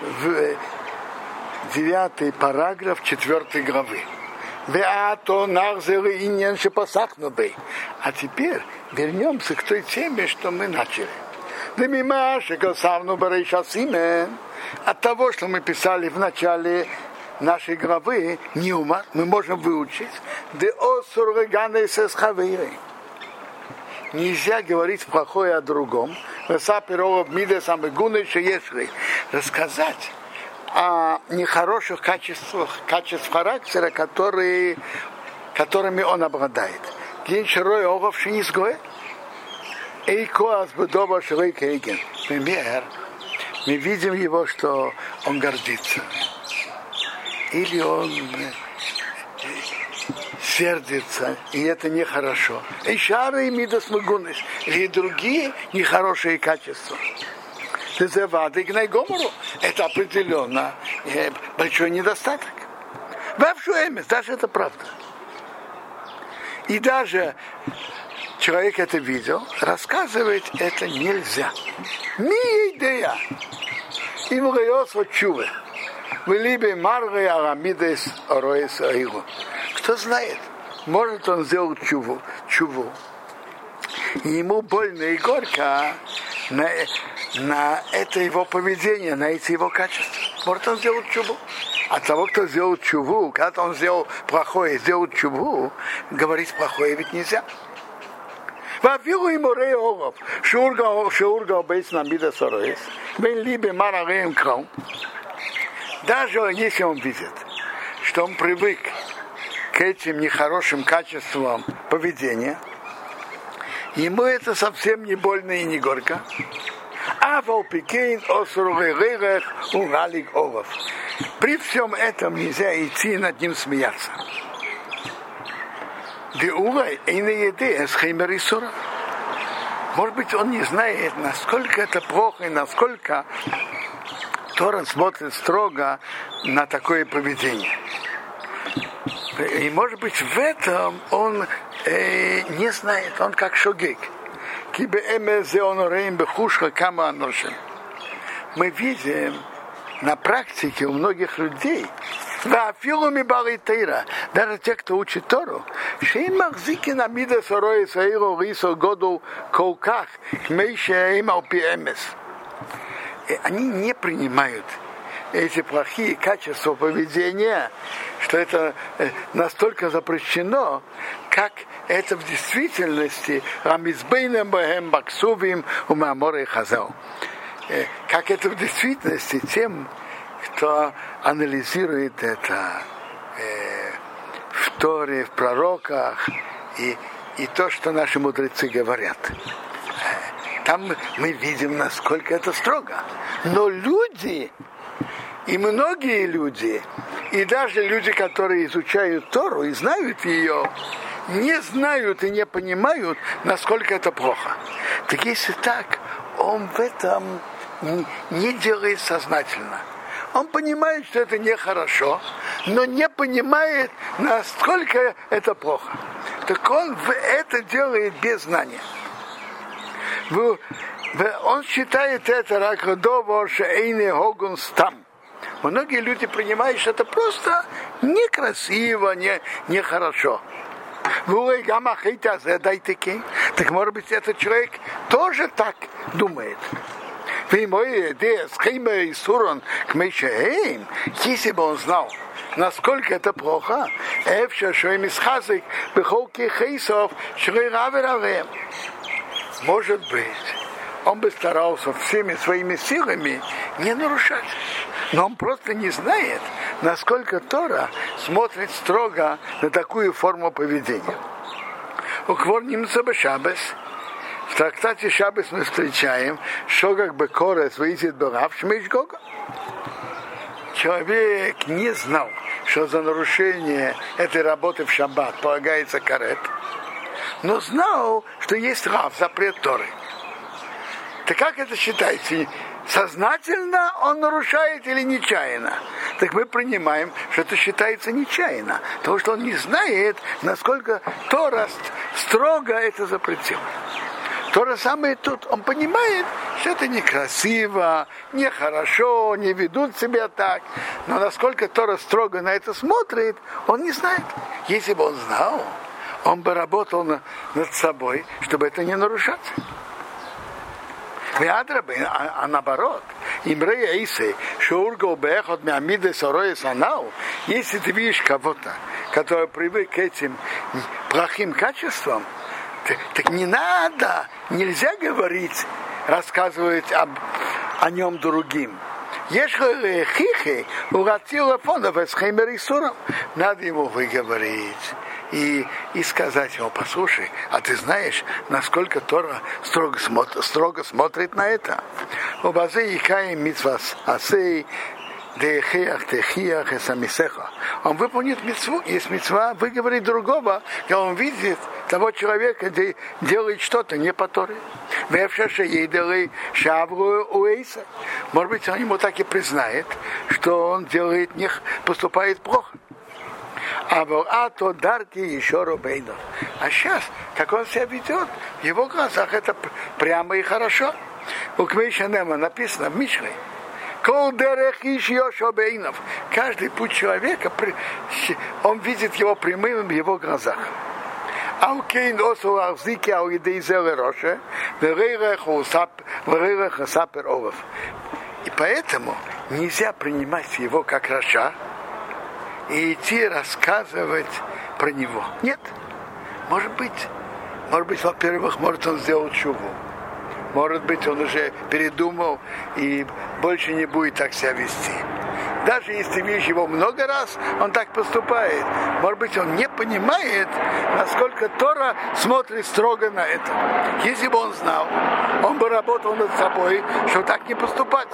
в, девятый параграф четвертой главы. А теперь вернемся к той теме, что мы начали. От того, что мы писали в начале нашей главы, Ньюма, мы можем выучить, Нельзя говорить плохое о другом. Рассказать о нехороших качествах, качеств характера, которые, которыми он обладает. Например, мы видим его, что он гордится. Или он сердится, и это нехорошо. И шары и мидас и другие нехорошие качества. Это определенно э, большой недостаток. Вообще эмес, даже это правда. И даже человек это видел, рассказывать это нельзя. Ни идея. Им вот чувы. В либе марве арамидес ороес аигу. Кто знает, может он сделать чуву, чуву. И ему больно и горько на, на это его поведение, на эти его качества. Может он сделать чуву. А того, кто сделал чуву, когда он сделал плохое, сделал чуву, говорить плохое ведь нельзя. ואפילו אם הורה עורף, שיעור גרבייס נעמיד הסורס, בין לי במר הרי кром. даже если он видит, что он привык к этим нехорошим качествам поведения, ему это совсем не больно и не горько. А волпикейн осуругерех угалик олов. При всем этом нельзя идти над ним смеяться. Может быть, он не знает, насколько это плохо и насколько Тора смотрит строго на такое поведение. И может быть в этом он э, не знает, он как шогик. Мы видим на практике у многих людей, да, филуми балитейра, даже те, кто учит Тору, шейм махзики на мида сорой саиру рисо году колках, кмейше им алпиэмес. Они не принимают эти плохие качества поведения, что это э, настолько запрещено, как это в действительности Рамизбейнем Бахем Баксувим Умаморы Хазал. Э, как это в действительности тем, кто анализирует это э, в Торе, в пророках и, и то, что наши мудрецы говорят. Там мы видим, насколько это строго. Но люди и многие люди, и даже люди, которые изучают Тору и знают ее, не знают и не понимают, насколько это плохо. Так если так, он в этом не делает сознательно. Он понимает, что это нехорошо, но не понимает, насколько это плохо. Так он это делает без знания. Он считает это ракодово шейне хогун стам Многие люди принимают, что это просто некрасиво, не, нехорошо. Так может быть, этот человек тоже так думает. Если бы он знал, насколько это плохо, может быть, он бы старался всеми своими силами не нарушать. Но он просто не знает, насколько Тора смотрит строго на такую форму поведения. У Кворнимца Шабес в трактате Шабес мы встречаем, что как бы корес выйдет Барав Шмейшгога. Человек не знал, что за нарушение этой работы в шаббат полагается карет, но знал, что есть рав, запрет Торы. Так как это считается? Сознательно он нарушает или нечаянно. Так мы принимаем, что это считается нечаянно. Потому что он не знает, насколько Тора строго это запретил. То же самое тут. Он понимает, что это некрасиво, нехорошо, не ведут себя так. Но насколько Тора строго на это смотрит, он не знает. Если бы он знал, он бы работал на, над собой, чтобы это не нарушать. А, а наоборот, Имрея Исы, Шаургал Бехот Мямиды Сороя Санау, если ты видишь кого-то, который привык к этим плохим качествам, так не надо, нельзя говорить, рассказывать об, о нем другим. Если хихи, уратила фонов с хеймерисуром, надо ему выговорить и, и сказать ему, послушай, а ты знаешь, насколько Тора строго, смотр, строго смотрит на это? У базы Икаи Митвас Асей Дехиях, Техиях, Эсамисеха. Он выполнит митцву, есть митцва выговорить другого, когда он видит того человека, где делает что-то не по Торе. Может быть, он ему так и признает, что он делает, не поступает плохо. А, а то дарки еще Рубейнов. А сейчас, как он себя ведет, в его глазах это прямо и хорошо. У Кмейша Нема написано в Мишле. Каждый путь человека, он видит его прямым в его глазах. Алкейн осу ахзики ал идей зеле роше, верейрех сапер олов. И поэтому нельзя принимать его как Раша, и идти рассказывать про него. Нет. Может быть, может быть, во-первых, может он сделал чуву. Может быть, он уже передумал и больше не будет так себя вести. Даже если видишь его много раз, он так поступает. Может быть, он не понимает, насколько Тора смотрит строго на это. Если бы он знал, он бы работал над собой, что так не поступать.